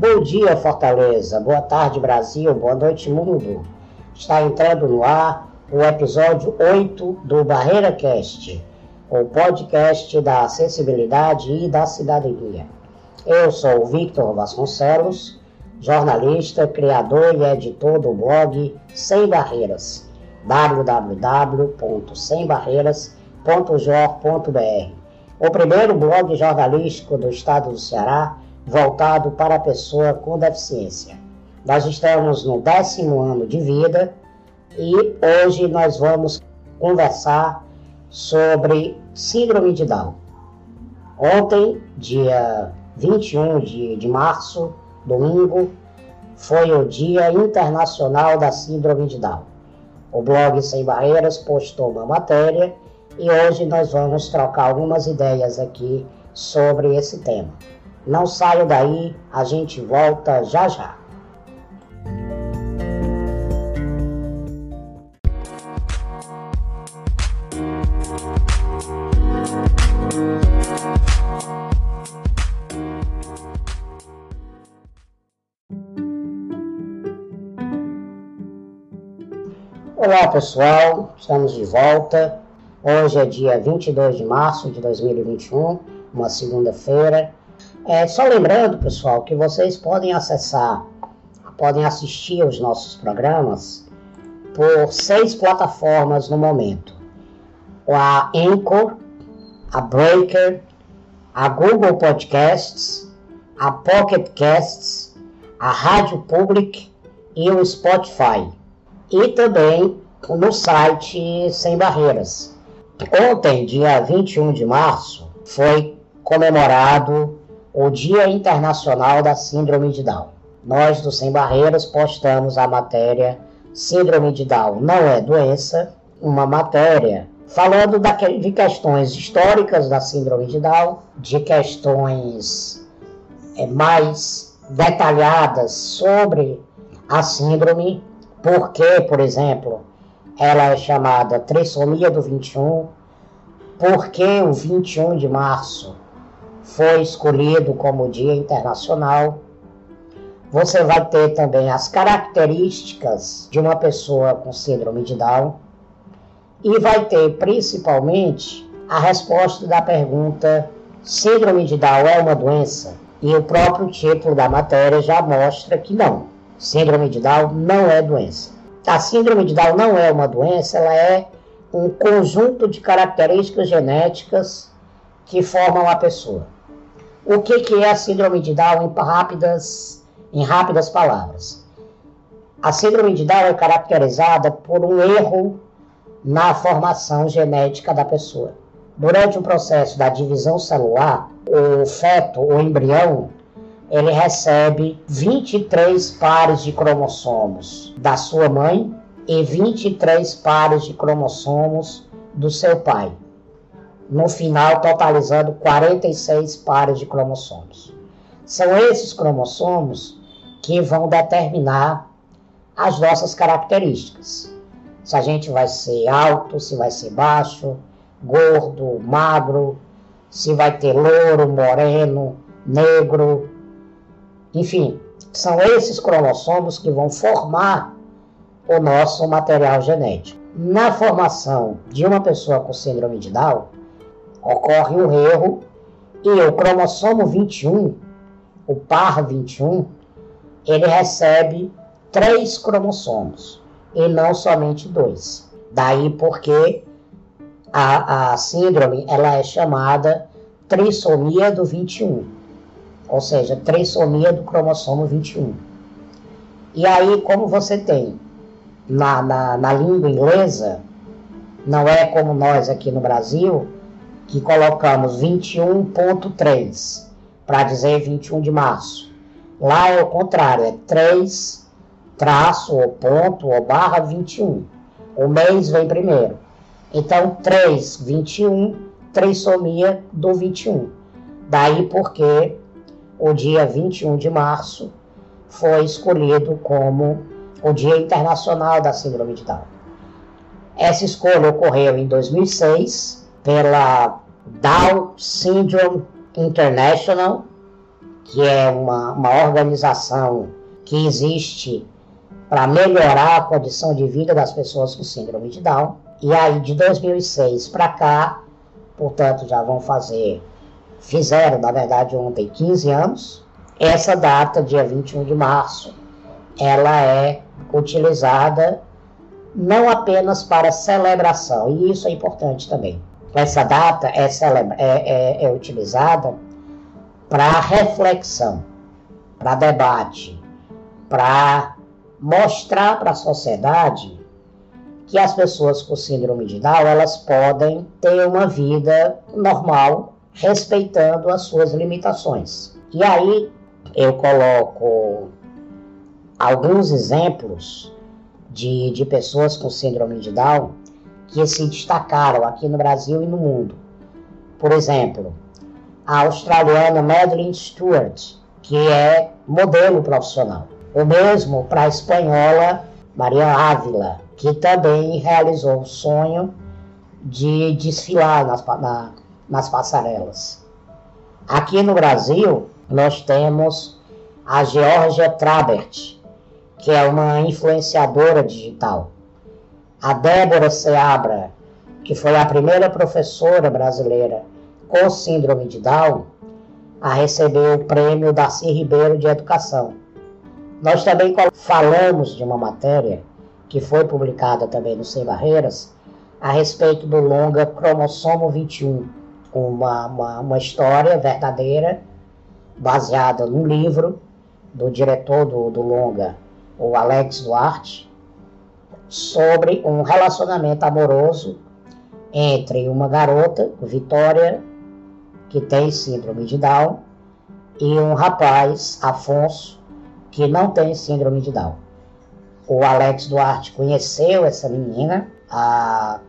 Bom dia, Fortaleza. Boa tarde, Brasil. Boa noite, mundo. Está entrando no ar o episódio 8 do Barreira Cast, o podcast da acessibilidade e da cidadania. Eu sou o Victor Vasconcelos, jornalista, criador e editor do blog Sem Barreiras, www.sembarreiras.jor.br, o primeiro blog jornalístico do estado do Ceará voltado para a pessoa com deficiência. Nós estamos no décimo ano de vida e hoje nós vamos conversar sobre síndrome de Down. Ontem, dia 21 de, de março, domingo, foi o Dia Internacional da Síndrome de Down. O blog Sem Barreiras postou uma matéria e hoje nós vamos trocar algumas ideias aqui sobre esse tema. Não saio daí, a gente volta já já. Olá pessoal, estamos de volta. Hoje é dia 22 de março de 2021, uma segunda-feira. É, só lembrando, pessoal, que vocês podem acessar, podem assistir os nossos programas por seis plataformas no momento: a Anchor, a Breaker, a Google Podcasts, a Pocket Casts, a Rádio Public e o Spotify. E também no site Sem Barreiras. Ontem, dia 21 de março, foi comemorado o Dia Internacional da Síndrome de Down. Nós do Sem Barreiras postamos a matéria Síndrome de Down não é doença, uma matéria falando de questões históricas da Síndrome de Down, de questões é, mais detalhadas sobre a síndrome, porque, por exemplo, ela é chamada trissomia do 21, porque o 21 de março foi escolhido como Dia Internacional. Você vai ter também as características de uma pessoa com síndrome de Down e vai ter principalmente a resposta da pergunta: Síndrome de Down é uma doença? E o próprio título da matéria já mostra que não. Síndrome de Down não é doença. A síndrome de Down não é uma doença, ela é um conjunto de características genéticas que formam a pessoa. O que, que é a síndrome de Down em rápidas, em rápidas palavras? A síndrome de Down é caracterizada por um erro na formação genética da pessoa. Durante o processo da divisão celular, o feto, o embrião, ele recebe 23 pares de cromossomos da sua mãe e 23 pares de cromossomos do seu pai no final totalizando 46 pares de cromossomos. São esses cromossomos que vão determinar as nossas características. Se a gente vai ser alto, se vai ser baixo, gordo, magro, se vai ter louro, moreno, negro, enfim, são esses cromossomos que vão formar o nosso material genético. Na formação de uma pessoa com síndrome de Down, ocorre um erro e o cromossomo 21, o par 21, ele recebe três cromossomos e não somente dois. Daí porque a, a síndrome ela é chamada trissomia do 21, ou seja, trissomia do cromossomo 21. E aí, como você tem na, na, na língua inglesa, não é como nós aqui no Brasil, que colocamos 21.3 para dizer 21 de março. Lá é o contrário, é 3 traço ou ponto ou barra 21. O mês vem primeiro. Então 3, 21, trissomia do 21. Daí porque o dia 21 de março foi escolhido como o Dia Internacional da Síndrome de Down. Essa escolha ocorreu em 2006 pela Down Syndrome International, que é uma, uma organização que existe para melhorar a condição de vida das pessoas com síndrome de Down. E aí, de 2006 para cá, portanto, já vão fazer, fizeram, na verdade, ontem 15 anos. Essa data, dia 21 de março, ela é utilizada não apenas para celebração, e isso é importante também. Essa data é, celebra é, é, é utilizada para reflexão, para debate, para mostrar para a sociedade que as pessoas com síndrome de Down elas podem ter uma vida normal, respeitando as suas limitações. E aí eu coloco alguns exemplos de, de pessoas com síndrome de Down que se destacaram aqui no Brasil e no mundo. Por exemplo, a australiana Madeline Stewart, que é modelo profissional. O mesmo para a espanhola Maria Ávila, que também realizou o sonho de desfilar nas, na, nas passarelas. Aqui no Brasil, nós temos a Georgia Trabert, que é uma influenciadora digital. A Débora Seabra, que foi a primeira professora brasileira com síndrome de Down a receber o prêmio Darcy Ribeiro de Educação. Nós também falamos de uma matéria que foi publicada também no Sem Barreiras a respeito do longa Cromossomo 21, uma, uma, uma história verdadeira baseada num livro do diretor do, do longa, o Alex Duarte, sobre um relacionamento amoroso entre uma garota, Vitória, que tem síndrome de Down, e um rapaz, Afonso, que não tem síndrome de Down. O Alex Duarte conheceu essa menina, a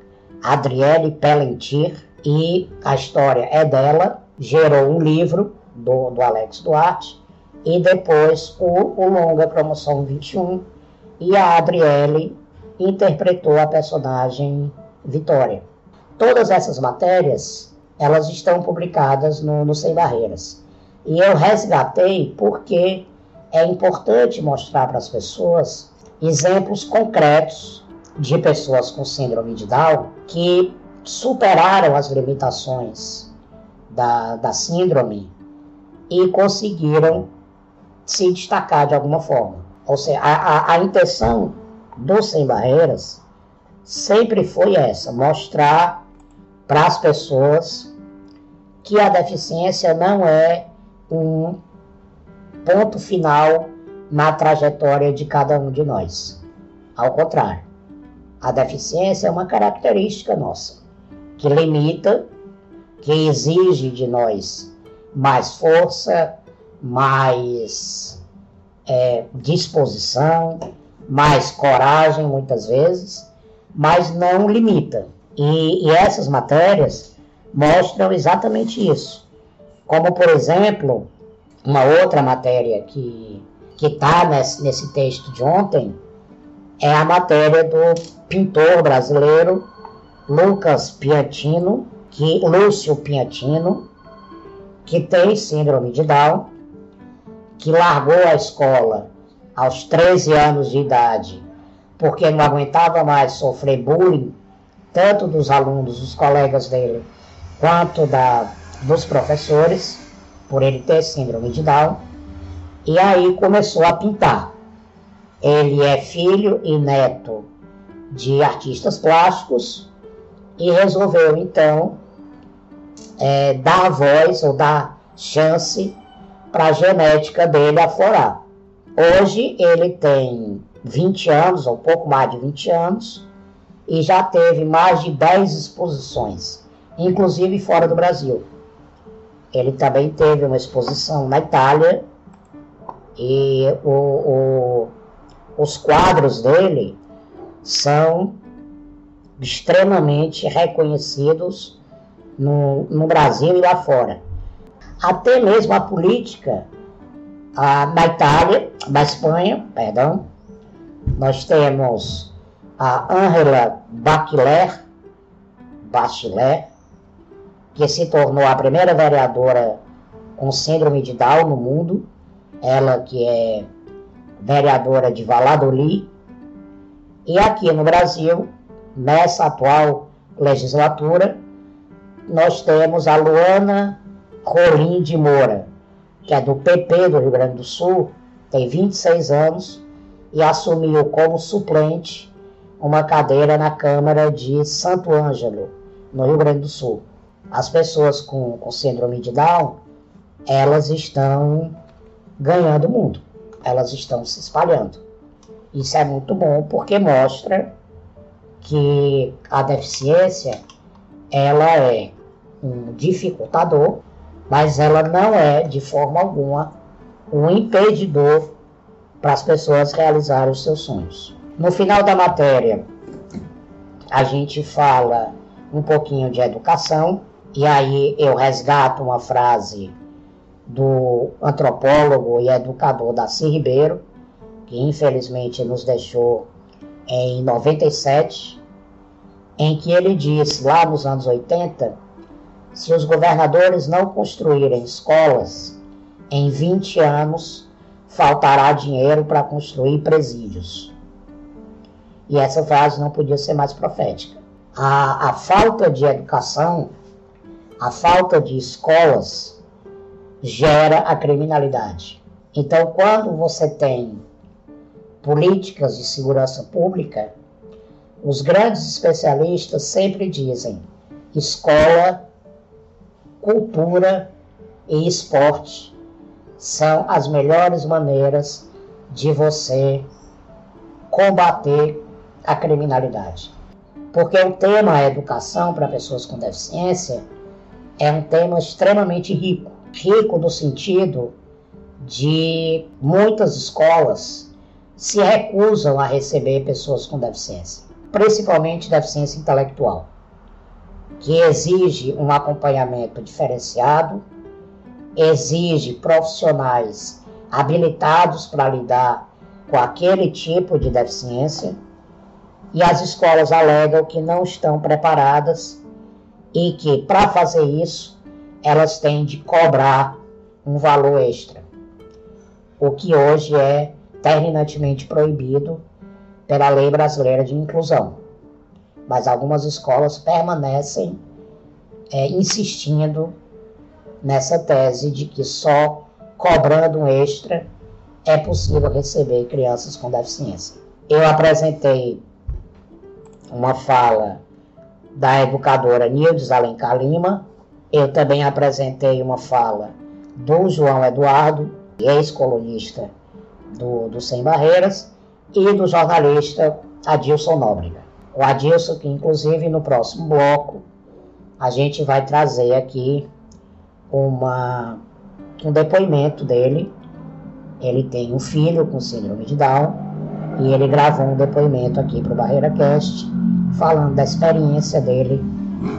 Adriele Pellentir, e a história é dela, gerou um livro do, do Alex Duarte, e depois o, o longa Promoção 21 e a Adriele interpretou a personagem Vitória. Todas essas matérias elas estão publicadas no, no Sem Barreiras. E eu resgatei porque é importante mostrar para as pessoas exemplos concretos de pessoas com síndrome de Down que superaram as limitações da, da síndrome e conseguiram se destacar de alguma forma. Ou seja, a, a, a intenção do Sem Barreiras sempre foi essa: mostrar para as pessoas que a deficiência não é um ponto final na trajetória de cada um de nós. Ao contrário, a deficiência é uma característica nossa, que limita, que exige de nós mais força, mais é, disposição, mais coragem, muitas vezes, mas não limita. E, e essas matérias mostram exatamente isso. Como, por exemplo, uma outra matéria que está nesse, nesse texto de ontem é a matéria do pintor brasileiro Lucas Piantino, que Lúcio Piantino, que tem síndrome de Down que largou a escola aos 13 anos de idade, porque não aguentava mais sofrer bullying, tanto dos alunos, dos colegas dele, quanto da, dos professores, por ele ter síndrome de Down, e aí começou a pintar. Ele é filho e neto de artistas plásticos e resolveu então é, dar voz ou dar chance para a genética dele aflorar. Hoje ele tem 20 anos, ou pouco mais de 20 anos, e já teve mais de 10 exposições, inclusive fora do Brasil. Ele também teve uma exposição na Itália e o, o, os quadros dele são extremamente reconhecidos no, no Brasil e lá fora até mesmo a política a, da Itália, da Espanha, perdão, nós temos a Angela Bachelet, que se tornou a primeira vereadora com síndrome de Down no mundo, ela que é vereadora de Valladolid, e aqui no Brasil, nessa atual legislatura, nós temos a Luana Rolim de Moura, que é do PP do Rio Grande do Sul, tem 26 anos e assumiu como suplente uma cadeira na Câmara de Santo Ângelo, no Rio Grande do Sul. As pessoas com, com síndrome de Down, elas estão ganhando o mundo, elas estão se espalhando. Isso é muito bom porque mostra que a deficiência ela é um dificultador, mas ela não é de forma alguma um impedidor para as pessoas realizarem os seus sonhos. No final da matéria, a gente fala um pouquinho de educação, e aí eu resgato uma frase do antropólogo e educador Darcy Ribeiro, que infelizmente nos deixou em 97, em que ele disse, lá nos anos 80, se os governadores não construírem escolas, em 20 anos faltará dinheiro para construir presídios. E essa frase não podia ser mais profética. A, a falta de educação, a falta de escolas, gera a criminalidade. Então, quando você tem políticas de segurança pública, os grandes especialistas sempre dizem escola, cultura e esporte são as melhores maneiras de você combater a criminalidade. Porque o tema educação para pessoas com deficiência é um tema extremamente rico. Rico no sentido de muitas escolas se recusam a receber pessoas com deficiência, principalmente deficiência intelectual, que exige um acompanhamento diferenciado exige profissionais habilitados para lidar com aquele tipo de deficiência e as escolas alegam que não estão preparadas e que, para fazer isso, elas têm de cobrar um valor extra, o que hoje é terminantemente proibido pela Lei Brasileira de Inclusão. Mas algumas escolas permanecem é, insistindo nessa tese de que só cobrando um extra é possível receber crianças com deficiência. Eu apresentei uma fala da educadora Nildes Alencar Lima, eu também apresentei uma fala do João Eduardo, ex-colunista do, do Sem Barreiras, e do jornalista Adilson Nóbrega. O Adilson, que inclusive no próximo bloco a gente vai trazer aqui uma, um depoimento dele. Ele tem um filho com síndrome de Down e ele gravou um depoimento aqui para o Barreira Cast falando da experiência dele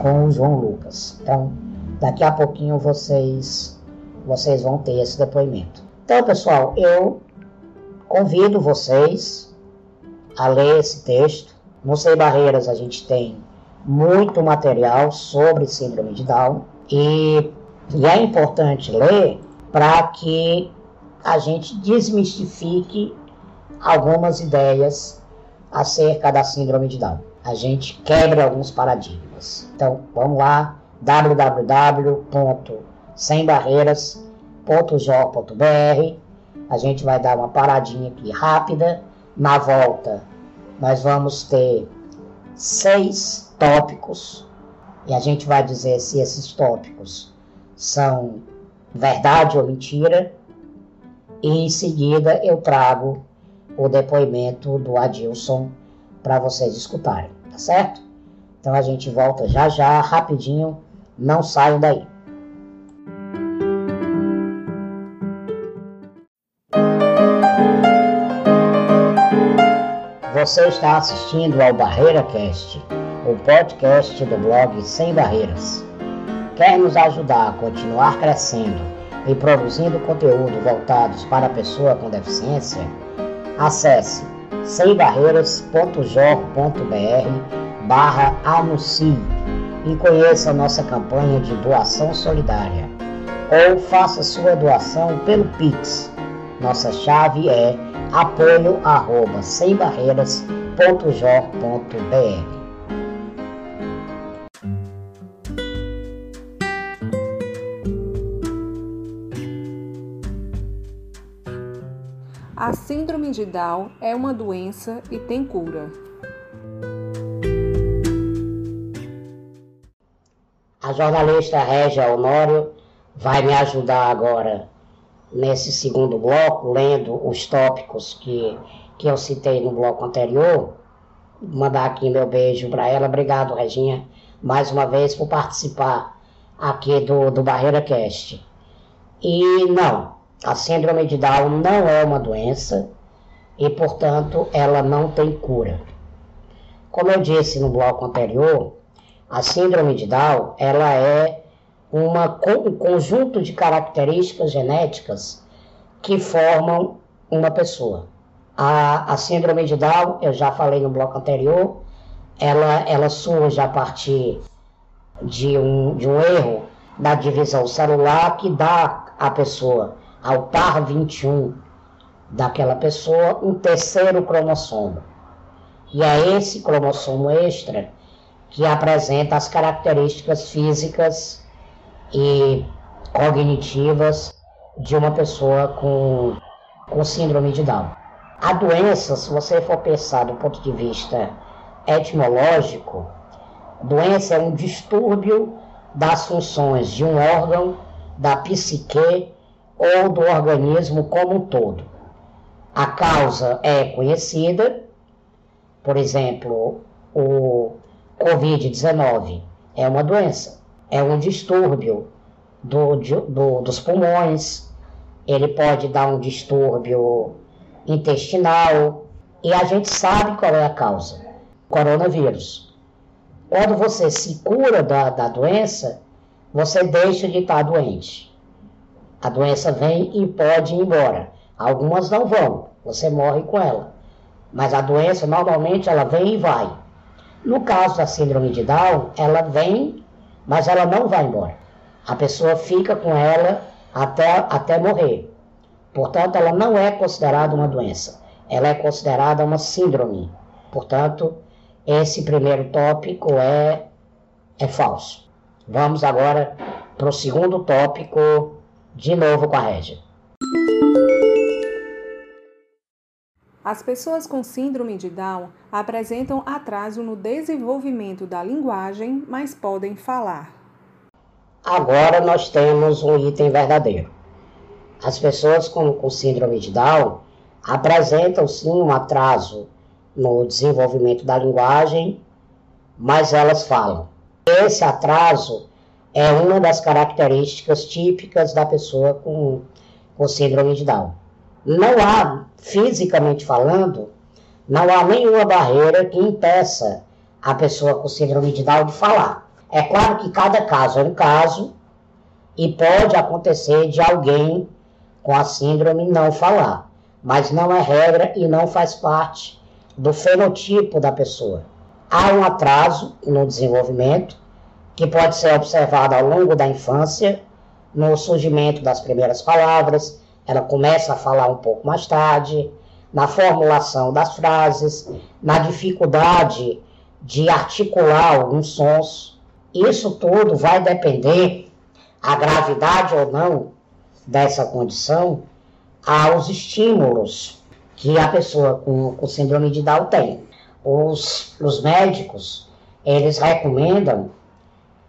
com o João Lucas. Então, daqui a pouquinho vocês vocês vão ter esse depoimento. Então, pessoal, eu convido vocês a ler esse texto. No Sem Barreiras a gente tem muito material sobre síndrome de Down e e é importante ler para que a gente desmistifique algumas ideias acerca da síndrome de Down. A gente quebra alguns paradigmas. Então, vamos lá, www.sembarreiras.jo.br. A gente vai dar uma paradinha aqui rápida. Na volta, nós vamos ter seis tópicos e a gente vai dizer se esses tópicos são verdade ou mentira, e em seguida eu trago o depoimento do Adilson para vocês escutarem, tá certo? Então a gente volta já já, rapidinho, não saiam daí. Você está assistindo ao Barreira Cast, o podcast do blog Sem Barreiras quer nos ajudar a continuar crescendo e produzindo conteúdo voltados para a pessoa com deficiência, acesse sembarreiras.jor.br barra anuncie e conheça nossa campanha de doação solidária. ou faça sua doação pelo Pix. Nossa chave é apoio@sembarreiras.jor.br. A síndrome de Down é uma doença e tem cura. A jornalista Régia Honório vai me ajudar agora nesse segundo bloco, lendo os tópicos que, que eu citei no bloco anterior. Mandar aqui meu beijo para ela. Obrigado, Reginha, mais uma vez por participar aqui do, do Barreira Cast. E não, a síndrome de Down não é uma doença e, portanto, ela não tem cura. Como eu disse no bloco anterior, a síndrome de Down ela é uma, um conjunto de características genéticas que formam uma pessoa. A, a síndrome de Down, eu já falei no bloco anterior, ela, ela surge a partir de um, de um erro da divisão celular que dá à pessoa ao par 21 daquela pessoa um terceiro cromossomo. E é esse cromossomo extra que apresenta as características físicas e cognitivas de uma pessoa com, com síndrome de Down. A doença, se você for pensar do ponto de vista etimológico, doença é um distúrbio das funções de um órgão, da psique ou do organismo como um todo. A causa é conhecida, por exemplo, o Covid-19 é uma doença, é um distúrbio do, do, dos pulmões, ele pode dar um distúrbio intestinal, e a gente sabe qual é a causa: coronavírus. Quando você se cura da, da doença, você deixa de estar doente. A doença vem e pode ir embora. Algumas não vão, você morre com ela. Mas a doença normalmente ela vem e vai. No caso da síndrome de Down, ela vem, mas ela não vai embora. A pessoa fica com ela até, até morrer. Portanto, ela não é considerada uma doença. Ela é considerada uma síndrome. Portanto, esse primeiro tópico é, é falso. Vamos agora para o segundo tópico de novo com a Régia. As pessoas com síndrome de Down apresentam atraso no desenvolvimento da linguagem, mas podem falar. Agora nós temos um item verdadeiro. As pessoas com, com síndrome de Down apresentam sim um atraso no desenvolvimento da linguagem, mas elas falam. Esse atraso é uma das características típicas da pessoa com, com síndrome de Down. Não há, fisicamente falando, não há nenhuma barreira que impeça a pessoa com síndrome de Down de falar. É claro que cada caso é um caso e pode acontecer de alguém com a síndrome não falar, mas não é regra e não faz parte do fenotipo da pessoa. Há um atraso no desenvolvimento que pode ser observada ao longo da infância, no surgimento das primeiras palavras, ela começa a falar um pouco mais tarde, na formulação das frases, na dificuldade de articular alguns sons. Isso tudo vai depender, a gravidade ou não dessa condição, aos estímulos que a pessoa com, com síndrome de Down tem. Os, os médicos, eles recomendam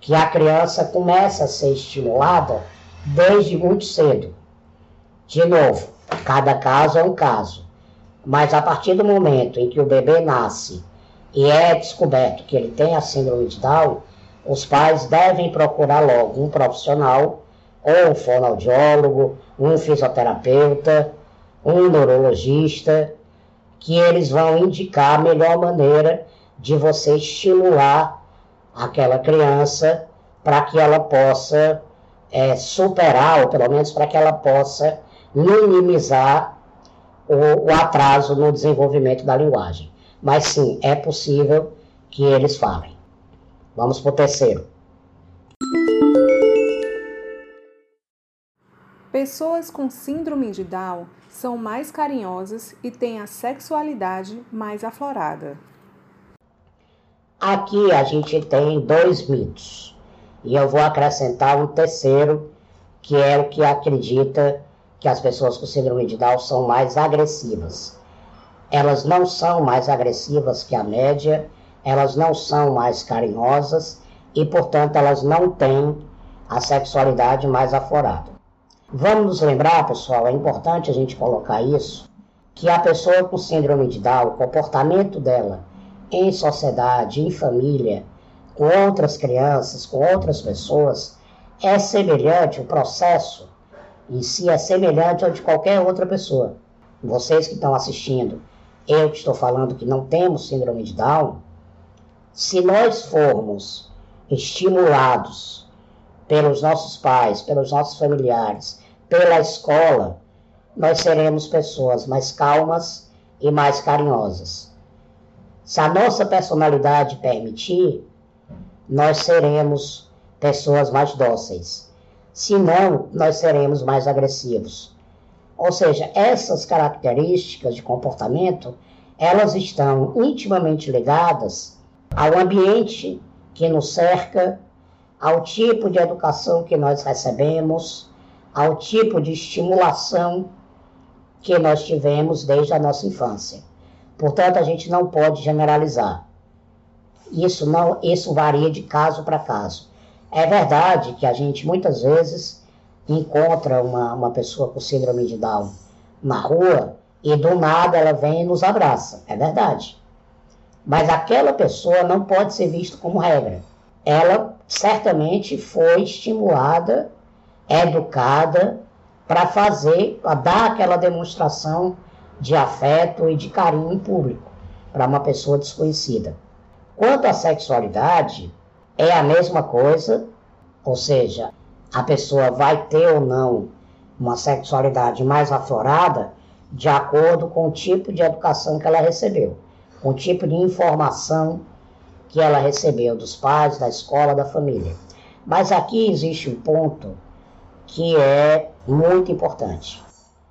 que a criança começa a ser estimulada desde muito cedo. De novo, cada caso é um caso. Mas a partir do momento em que o bebê nasce e é descoberto que ele tem a síndrome de Down, os pais devem procurar logo um profissional, ou um fonoaudiólogo, um fisioterapeuta, um neurologista, que eles vão indicar a melhor maneira de você estimular aquela criança para que ela possa é, superar, ou pelo menos para que ela possa minimizar o, o atraso no desenvolvimento da linguagem. Mas sim, é possível que eles falem. Vamos para o terceiro. Pessoas com síndrome de Down são mais carinhosas e têm a sexualidade mais aflorada. Aqui a gente tem dois mitos. E eu vou acrescentar um terceiro, que é o que acredita que as pessoas com síndrome de Down são mais agressivas. Elas não são mais agressivas que a média, elas não são mais carinhosas e, portanto, elas não têm a sexualidade mais aflorada. Vamos nos lembrar, pessoal, é importante a gente colocar isso, que a pessoa com síndrome de Down, o comportamento dela em sociedade, em família, com outras crianças, com outras pessoas, é semelhante, o processo em si é semelhante ao de qualquer outra pessoa. Vocês que estão assistindo, eu que estou falando que não temos síndrome de Down, se nós formos estimulados pelos nossos pais, pelos nossos familiares, pela escola, nós seremos pessoas mais calmas e mais carinhosas. Se a nossa personalidade permitir, nós seremos pessoas mais dóceis. Se não, nós seremos mais agressivos. Ou seja, essas características de comportamento, elas estão intimamente ligadas ao ambiente que nos cerca, ao tipo de educação que nós recebemos, ao tipo de estimulação que nós tivemos desde a nossa infância. Portanto, a gente não pode generalizar. Isso não, isso varia de caso para caso. É verdade que a gente muitas vezes encontra uma, uma pessoa com síndrome de Down na rua e do nada ela vem e nos abraça. É verdade. Mas aquela pessoa não pode ser vista como regra. Ela certamente foi estimulada educada para fazer, para dar aquela demonstração de afeto e de carinho em público para uma pessoa desconhecida. Quanto à sexualidade, é a mesma coisa, ou seja, a pessoa vai ter ou não uma sexualidade mais aflorada de acordo com o tipo de educação que ela recebeu, com o tipo de informação que ela recebeu dos pais, da escola, da família. Mas aqui existe um ponto que é muito importante.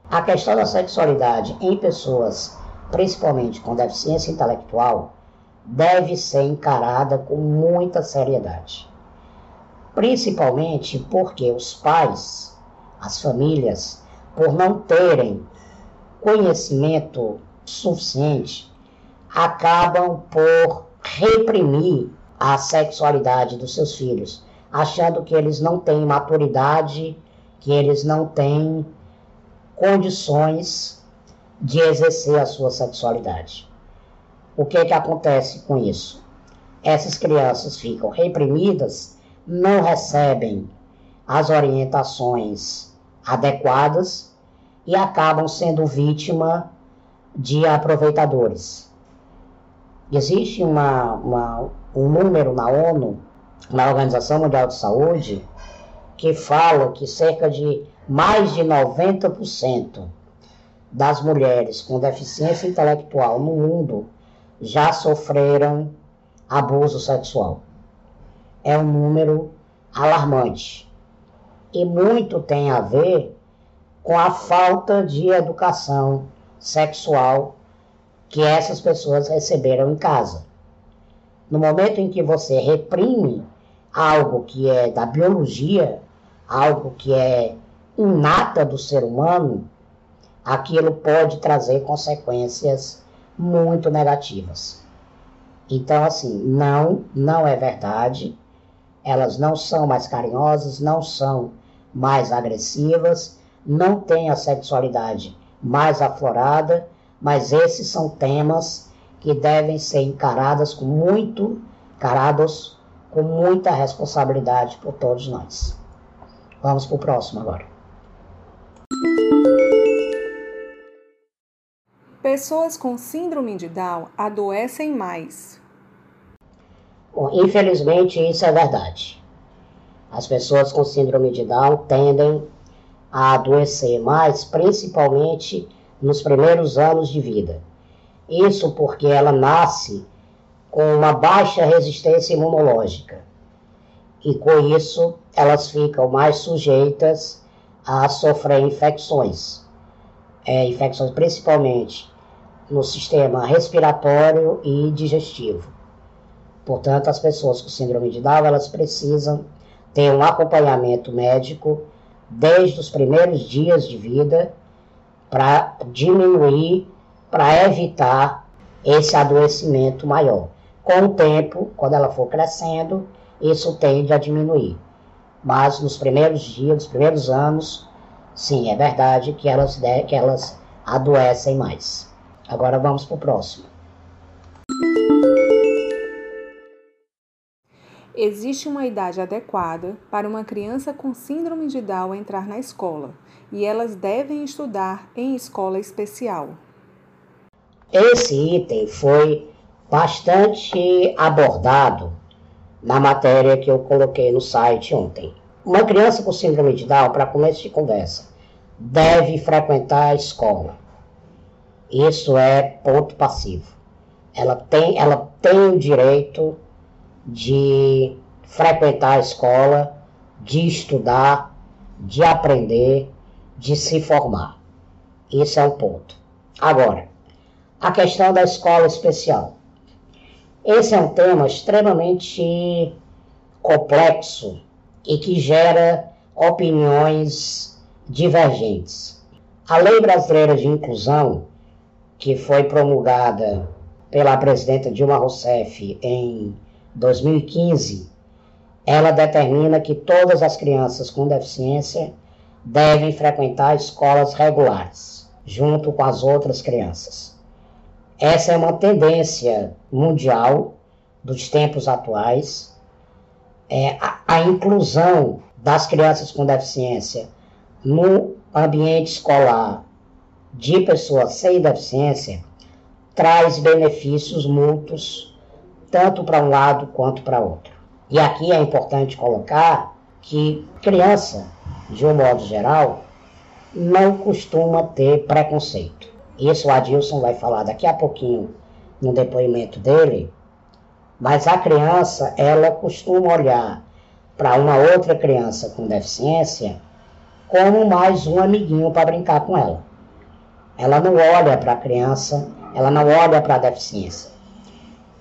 A questão da sexualidade em pessoas, principalmente com deficiência intelectual, deve ser encarada com muita seriedade. Principalmente porque os pais, as famílias, por não terem conhecimento suficiente, acabam por reprimir a sexualidade dos seus filhos, achando que eles não têm maturidade que eles não têm condições de exercer a sua sexualidade. O que, que acontece com isso? Essas crianças ficam reprimidas, não recebem as orientações adequadas e acabam sendo vítima de aproveitadores. Existe uma, uma, um número na ONU, na Organização Mundial de Saúde, que falam que cerca de mais de 90% das mulheres com deficiência intelectual no mundo já sofreram abuso sexual. É um número alarmante. E muito tem a ver com a falta de educação sexual que essas pessoas receberam em casa. No momento em que você reprime algo que é da biologia, algo que é inata do ser humano, aquilo pode trazer consequências muito negativas. Então, assim, não, não é verdade. Elas não são mais carinhosas, não são mais agressivas, não têm a sexualidade mais aflorada, mas esses são temas que devem ser encaradas com muito, encarados com muita responsabilidade por todos nós. Vamos para o próximo agora. Pessoas com síndrome de Down adoecem mais. Bom, infelizmente, isso é verdade. As pessoas com síndrome de Down tendem a adoecer mais, principalmente nos primeiros anos de vida. Isso porque ela nasce com uma baixa resistência imunológica e com isso elas ficam mais sujeitas a sofrer infecções, é, infecções principalmente no sistema respiratório e digestivo. Portanto, as pessoas com síndrome de Down elas precisam ter um acompanhamento médico desde os primeiros dias de vida para diminuir, para evitar esse adoecimento maior. Com o tempo, quando ela for crescendo, isso tende a diminuir. Mas nos primeiros dias, nos primeiros anos, sim, é verdade que elas, que elas adoecem mais. Agora vamos para o próximo. Existe uma idade adequada para uma criança com síndrome de Down entrar na escola e elas devem estudar em escola especial. Esse item foi bastante abordado na matéria que eu coloquei no site ontem. Uma criança com síndrome de Down, para começo de conversa, deve frequentar a escola. Isso é ponto passivo. Ela tem, ela tem o direito de frequentar a escola, de estudar, de aprender, de se formar. Isso é um ponto. Agora, a questão da escola especial. Esse é um tema extremamente complexo e que gera opiniões divergentes. A Lei Brasileira de Inclusão, que foi promulgada pela presidenta Dilma Rousseff em 2015, ela determina que todas as crianças com deficiência devem frequentar escolas regulares, junto com as outras crianças. Essa é uma tendência mundial dos tempos atuais. É, a, a inclusão das crianças com deficiência no ambiente escolar de pessoas sem deficiência traz benefícios mútuos, tanto para um lado quanto para outro. E aqui é importante colocar que criança, de um modo geral, não costuma ter preconceito. Isso o Adilson vai falar daqui a pouquinho no depoimento dele. Mas a criança, ela costuma olhar para uma outra criança com deficiência como mais um amiguinho para brincar com ela. Ela não olha para a criança, ela não olha para a deficiência.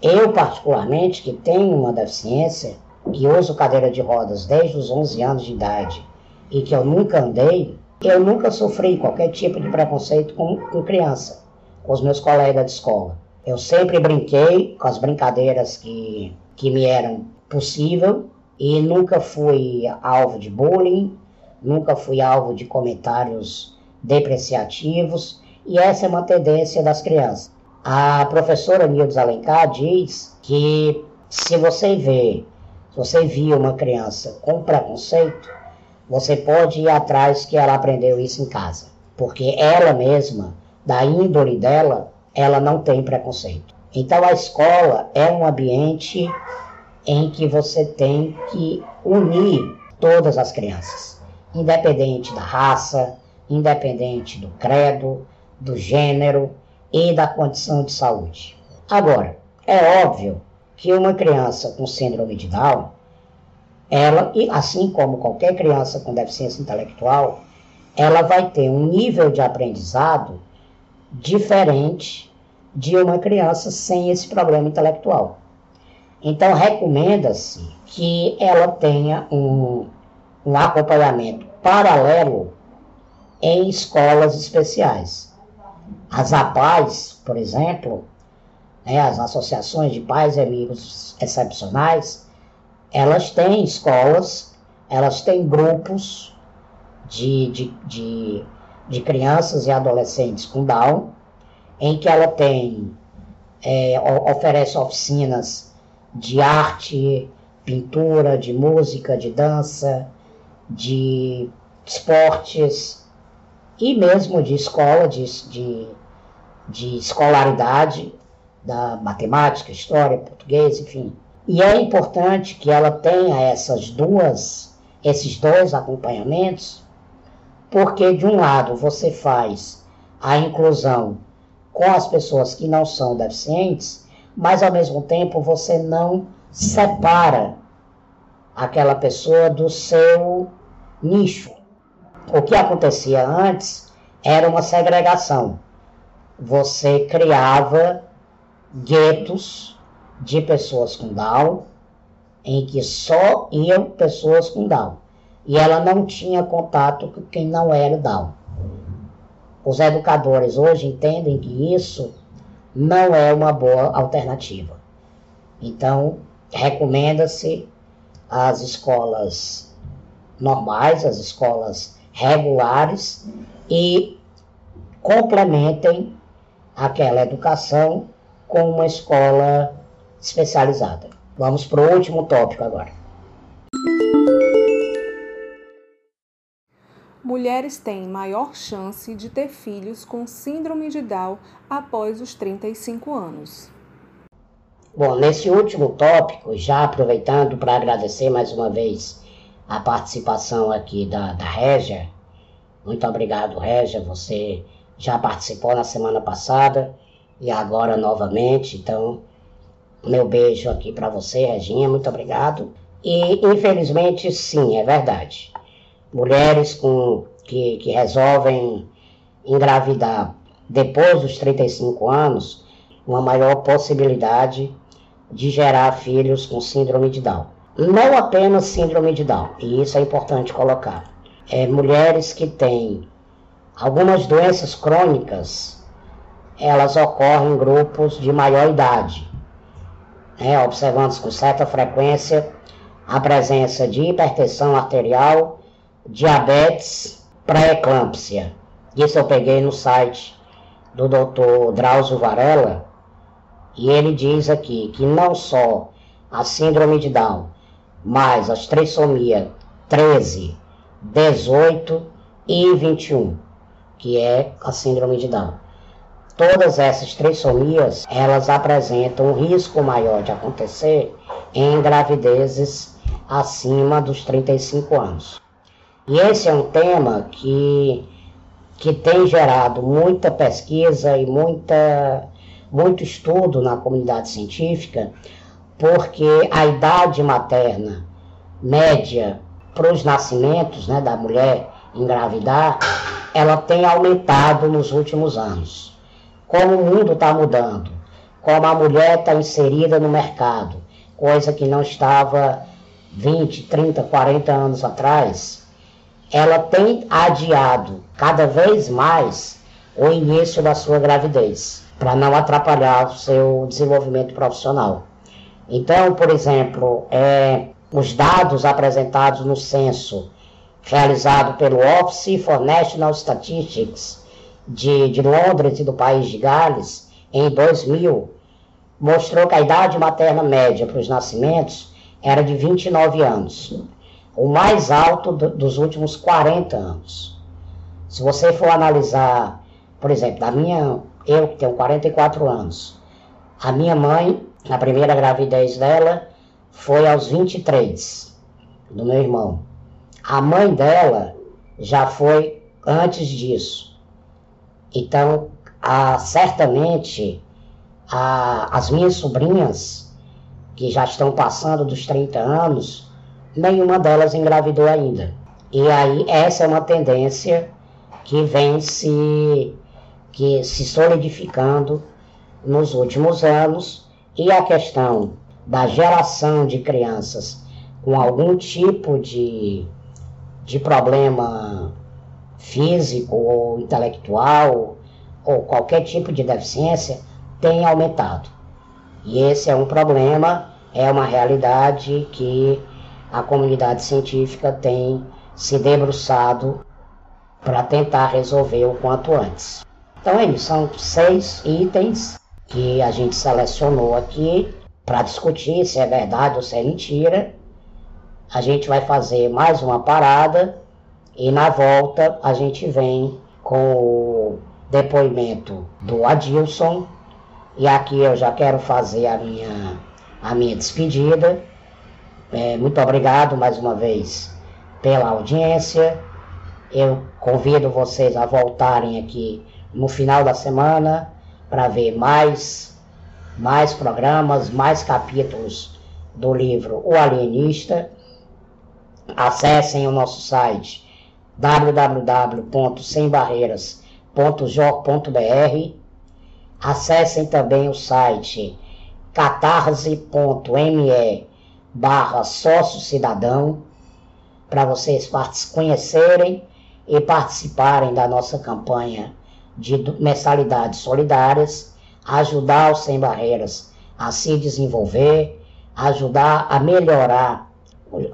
Eu, particularmente, que tenho uma deficiência, que uso cadeira de rodas desde os 11 anos de idade e que eu nunca andei, eu nunca sofri qualquer tipo de preconceito com, com criança, com os meus colegas de escola. Eu sempre brinquei com as brincadeiras que, que me eram possível e nunca fui alvo de bullying, nunca fui alvo de comentários depreciativos, e essa é uma tendência das crianças. A professora Nildes Alencar diz que se você vê, se você viu uma criança com preconceito, você pode ir atrás que ela aprendeu isso em casa, porque ela mesma, da índole dela, ela não tem preconceito. Então a escola é um ambiente em que você tem que unir todas as crianças, independente da raça, independente do credo, do gênero e da condição de saúde. Agora, é óbvio que uma criança com síndrome de Down ela, assim como qualquer criança com deficiência intelectual, ela vai ter um nível de aprendizado diferente de uma criança sem esse problema intelectual. Então, recomenda-se que ela tenha um, um acompanhamento paralelo em escolas especiais. As APAES, por exemplo, né, as associações de pais e amigos excepcionais, elas têm escolas, elas têm grupos de, de, de, de crianças e adolescentes com Down, em que ela tem, é, oferece oficinas de arte, pintura, de música, de dança, de esportes e mesmo de escola, de, de, de escolaridade, da matemática, história, português, enfim. E é importante que ela tenha essas duas, esses dois acompanhamentos, porque de um lado você faz a inclusão com as pessoas que não são deficientes, mas ao mesmo tempo você não separa aquela pessoa do seu nicho. o que acontecia antes era uma segregação. Você criava guetos de pessoas com Down, em que só iam pessoas com Down. E ela não tinha contato com quem não era Down. Os educadores hoje entendem que isso não é uma boa alternativa. Então, recomenda-se as escolas normais, as escolas regulares e complementem aquela educação com uma escola especializada. Vamos para o último tópico agora. Mulheres têm maior chance de ter filhos com síndrome de Down após os 35 anos. Bom, nesse último tópico, já aproveitando para agradecer mais uma vez a participação aqui da, da Régia. Muito obrigado, Régia. Você já participou na semana passada e agora novamente. Então, meu beijo aqui para você, Reginha. Muito obrigado. E, infelizmente, sim, é verdade. Mulheres com, que, que resolvem engravidar depois dos 35 anos, uma maior possibilidade de gerar filhos com síndrome de Down. Não apenas síndrome de Down, e isso é importante colocar. É, mulheres que têm algumas doenças crônicas, elas ocorrem em grupos de maior idade, né, observando com certa frequência a presença de hipertensão arterial, diabetes, pré-eclâmpsia. Isso eu peguei no site do Dr. Drauzio Varela, e ele diz aqui que não só a síndrome de Down, mas as trissomia 13, 18 e 21, que é a síndrome de Down. Todas essas trissomias, elas apresentam um risco maior de acontecer em gravidezes acima dos 35 anos. E esse é um tema que, que tem gerado muita pesquisa e muita muito estudo na comunidade científica, porque a idade materna média para os nascimentos né, da mulher engravidar, ela tem aumentado nos últimos anos. Como o mundo está mudando, como a mulher está inserida no mercado, coisa que não estava 20, 30, 40 anos atrás, ela tem adiado cada vez mais o início da sua gravidez para não atrapalhar o seu desenvolvimento profissional. Então, por exemplo, é, os dados apresentados no censo realizado pelo Office for National Statistics de, de Londres e do país de Gales em 2000 mostrou que a idade materna média para os nascimentos era de 29 anos, o mais alto do, dos últimos 40 anos. Se você for analisar, por exemplo, da minha eu que tenho 44 anos. A minha mãe, na primeira gravidez dela, foi aos 23, do meu irmão. A mãe dela já foi antes disso. Então, a, certamente, a, as minhas sobrinhas, que já estão passando dos 30 anos, nenhuma delas engravidou ainda. E aí, essa é uma tendência que vem se que se solidificando nos últimos anos e a questão da geração de crianças com algum tipo de, de problema físico ou intelectual ou qualquer tipo de deficiência tem aumentado. E esse é um problema, é uma realidade que a comunidade científica tem se debruçado para tentar resolver o quanto antes. Então, eles são seis itens que a gente selecionou aqui para discutir se é verdade ou se é mentira. A gente vai fazer mais uma parada e na volta a gente vem com o depoimento do Adilson. E aqui eu já quero fazer a minha, a minha despedida. É, muito obrigado mais uma vez pela audiência. Eu convido vocês a voltarem aqui no final da semana para ver mais, mais programas, mais capítulos do livro O Alienista. Acessem o nosso site www.sembarreiras.jor.br. Acessem também o site catarse.me barra sócio cidadão para vocês conhecerem e participarem da nossa campanha de mensalidades solidárias, ajudar o Sem Barreiras a se desenvolver, ajudar a melhorar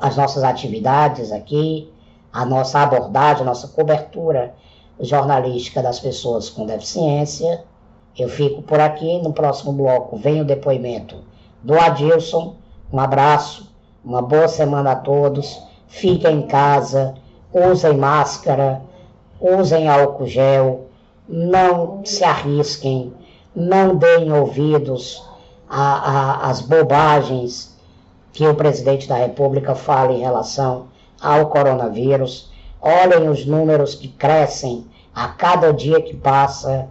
as nossas atividades aqui, a nossa abordagem, a nossa cobertura jornalística das pessoas com deficiência. Eu fico por aqui, no próximo bloco vem o depoimento do Adilson. Um abraço, uma boa semana a todos. Fiquem em casa, usem máscara, usem álcool gel, não se arrisquem, não deem ouvidos às bobagens que o presidente da República fala em relação ao coronavírus. Olhem os números que crescem a cada dia que passa.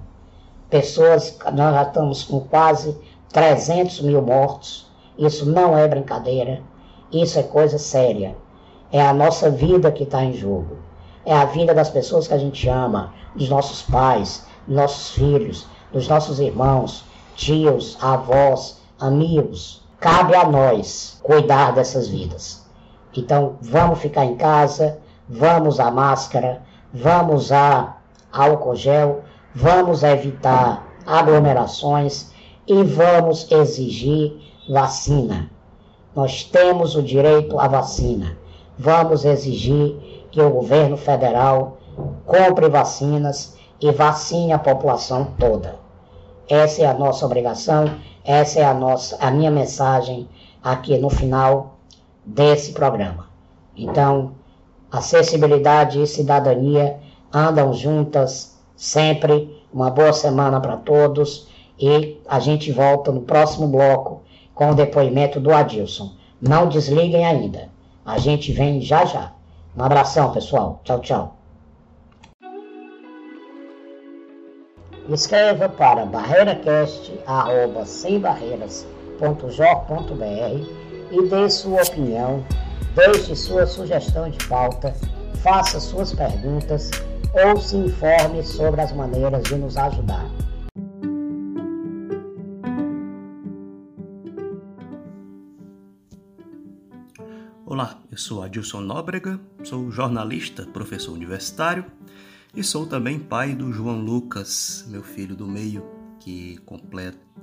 Pessoas, nós já estamos com quase 300 mil mortos. Isso não é brincadeira, isso é coisa séria. É a nossa vida que está em jogo. É a vida das pessoas que a gente ama, dos nossos pais, nossos filhos, dos nossos irmãos, tios, avós, amigos. Cabe a nós cuidar dessas vidas. Então, vamos ficar em casa, vamos usar máscara, vamos usar álcool gel, vamos evitar aglomerações e vamos exigir vacina. Nós temos o direito à vacina. Vamos exigir que o governo federal compre vacinas e vacine a população toda. Essa é a nossa obrigação, essa é a nossa a minha mensagem aqui no final desse programa. Então, acessibilidade e cidadania andam juntas sempre. Uma boa semana para todos e a gente volta no próximo bloco com o depoimento do Adilson. Não desliguem ainda. A gente vem já já. Um abração, pessoal. Tchau, tchau. Escreva para barreiracast.sembarreiras.jor.br e dê sua opinião, deixe sua sugestão de pauta, faça suas perguntas ou se informe sobre as maneiras de nos ajudar. Olá, eu sou Adilson Nóbrega, sou jornalista, professor universitário e sou também pai do João Lucas, meu filho do meio, que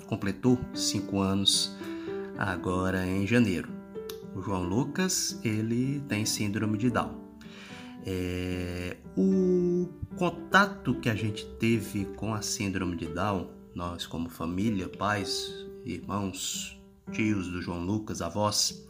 completou cinco anos agora em janeiro. O João Lucas, ele tem síndrome de Down. É, o contato que a gente teve com a síndrome de Down, nós como família, pais, irmãos, tios do João Lucas, avós,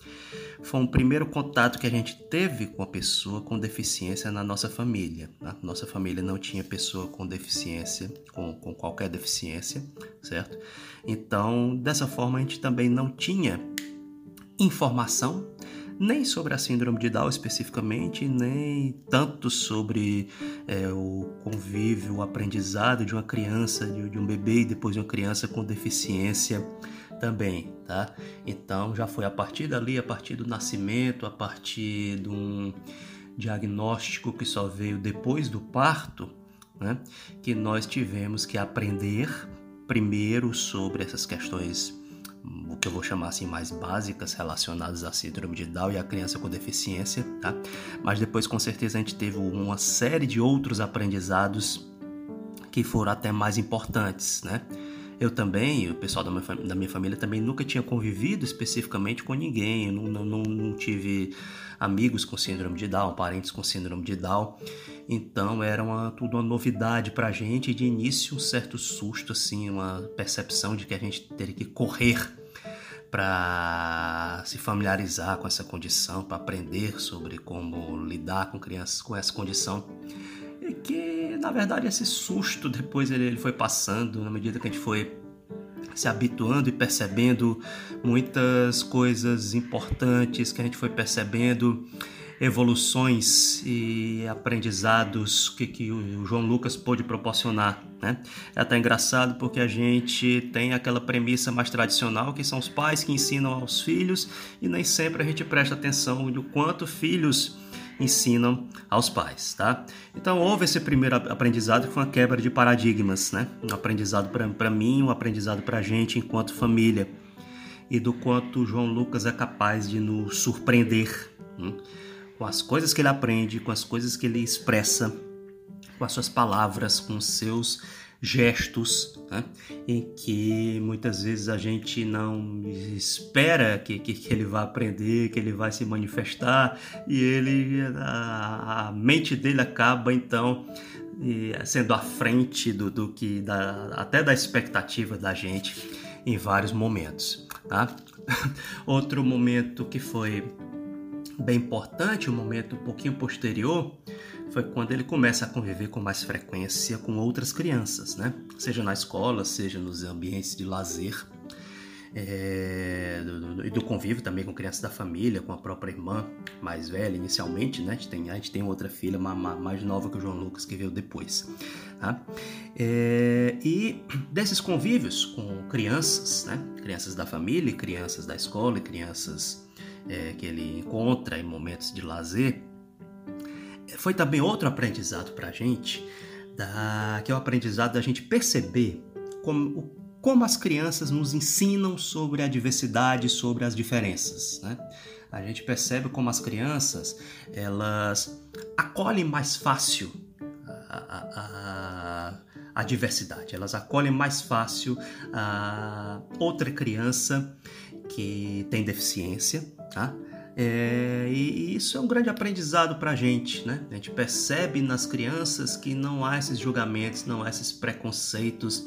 foi um primeiro contato que a gente teve com a pessoa com deficiência na nossa família. Né? Nossa família não tinha pessoa com deficiência, com, com qualquer deficiência, certo? Então, dessa forma, a gente também não tinha informação nem sobre a síndrome de Down especificamente, nem tanto sobre é, o convívio, o aprendizado de uma criança, de, de um bebê e depois de uma criança com deficiência também, tá? Então já foi a partir dali, a partir do nascimento, a partir de um diagnóstico que só veio depois do parto, né? Que nós tivemos que aprender primeiro sobre essas questões o que eu vou chamar assim mais básicas relacionadas à síndrome de Down e à criança com deficiência, tá? Mas depois com certeza a gente teve uma série de outros aprendizados que foram até mais importantes, né? Eu também, o pessoal da minha, da minha família também nunca tinha convivido especificamente com ninguém, eu não, não, não tive amigos com síndrome de Down, parentes com síndrome de Down, então era uma, tudo uma novidade pra gente. E de início um certo susto, assim, uma percepção de que a gente teria que correr para se familiarizar com essa condição, para aprender sobre como lidar com crianças com essa condição. E que, na verdade, esse susto depois ele, ele foi passando na medida que a gente foi se habituando e percebendo muitas coisas importantes que a gente foi percebendo evoluções e aprendizados que, que o João Lucas pôde proporcionar. Né? É até engraçado porque a gente tem aquela premissa mais tradicional que são os pais que ensinam aos filhos e nem sempre a gente presta atenção no quanto filhos ensinam aos pais, tá? Então houve esse primeiro aprendizado que foi uma quebra de paradigmas, né? Um aprendizado para mim, um aprendizado para a gente enquanto família e do quanto João Lucas é capaz de nos surpreender hein? com as coisas que ele aprende, com as coisas que ele expressa, com as suas palavras, com seus gestos, né? em que muitas vezes a gente não espera que, que, que, ele vá aprender, que ele vai se manifestar e ele a, a mente dele acaba então sendo à frente do, do que da, até da expectativa da gente em vários momentos. Tá? Outro momento que foi bem importante, um momento um pouquinho posterior, foi quando ele começa a conviver com mais frequência com outras crianças, né? Seja na escola, seja nos ambientes de lazer. É, do, do, e do convívio também com crianças da família, com a própria irmã mais velha inicialmente, né? A gente tem, a gente tem outra filha mais, mais nova que o João Lucas que veio depois. Tá? É, e desses convívios com crianças, né? Crianças da família, crianças da escola, crianças é, que ele encontra em momentos de lazer, foi também outro aprendizado para a gente, da, que é o aprendizado da gente perceber como, como as crianças nos ensinam sobre a diversidade, sobre as diferenças. Né? A gente percebe como as crianças elas acolhem mais fácil a, a, a, diversidade, elas acolhem mais fácil a outra criança que tem deficiência, tá? É, e isso é um grande aprendizado para a gente, né? A gente percebe nas crianças que não há esses julgamentos, não há esses preconceitos,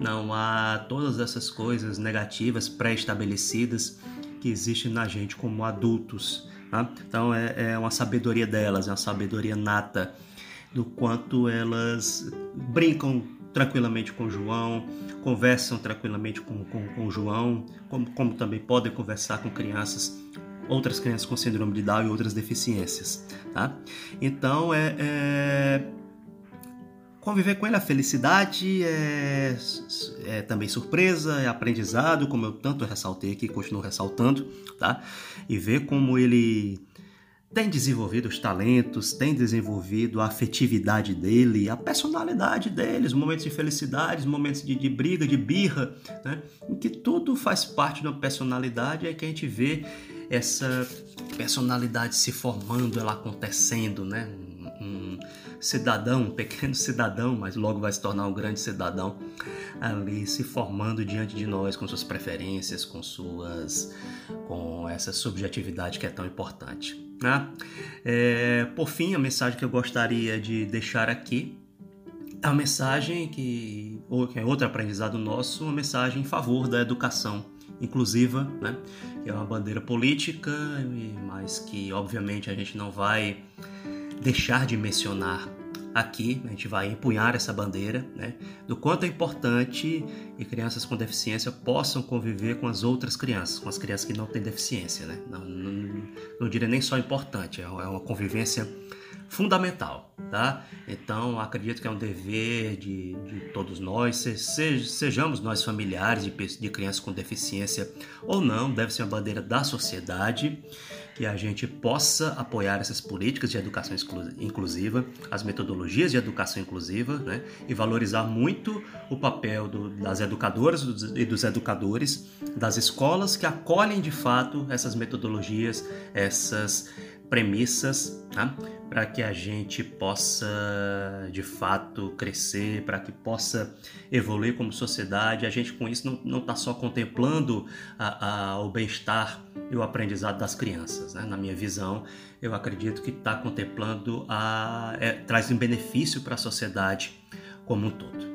não há todas essas coisas negativas pré-estabelecidas que existem na gente como adultos. Tá? Então é, é uma sabedoria delas, é uma sabedoria nata do quanto elas brincam tranquilamente com João, conversam tranquilamente com, com, com João, como, como também podem conversar com crianças outras crianças com síndrome de Down e outras deficiências, tá? Então é, é... conviver com ele a felicidade é, é também surpresa, é aprendizado, como eu tanto ressaltei aqui, continuo ressaltando, tá? E ver como ele tem desenvolvido os talentos, tem desenvolvido a afetividade dele, a personalidade dele, os momentos de felicidade, os momentos de, de briga, de birra, né? em que tudo faz parte de uma personalidade, é que a gente vê essa personalidade se formando, ela acontecendo, né? Um, cidadão, um pequeno cidadão, mas logo vai se tornar um grande cidadão ali se formando diante de nós com suas preferências, com suas, com essa subjetividade que é tão importante. Né? É, por fim, a mensagem que eu gostaria de deixar aqui é uma mensagem que, que é outro aprendizado nosso, uma mensagem em favor da educação inclusiva, né? que é uma bandeira política, mas que obviamente a gente não vai deixar de mencionar aqui, a gente vai empunhar essa bandeira, né, do quanto é importante que crianças com deficiência possam conviver com as outras crianças, com as crianças que não têm deficiência, né? Não, não, não diria nem só importante, é uma convivência fundamental, tá? Então acredito que é um dever de, de todos nós, se, se, sejamos nós familiares de, de crianças com deficiência ou não, deve ser uma bandeira da sociedade que a gente possa apoiar essas políticas de educação inclusiva, as metodologias de educação inclusiva, né? e valorizar muito o papel do, das educadoras e dos educadores, das escolas que acolhem de fato essas metodologias, essas premissas, tá? para que a gente possa de fato crescer, para que possa evoluir como sociedade. A gente com isso não está só contemplando a, a, o bem-estar e o aprendizado das crianças. Né? Na minha visão, eu acredito que está contemplando a, é, traz um benefício para a sociedade como um todo.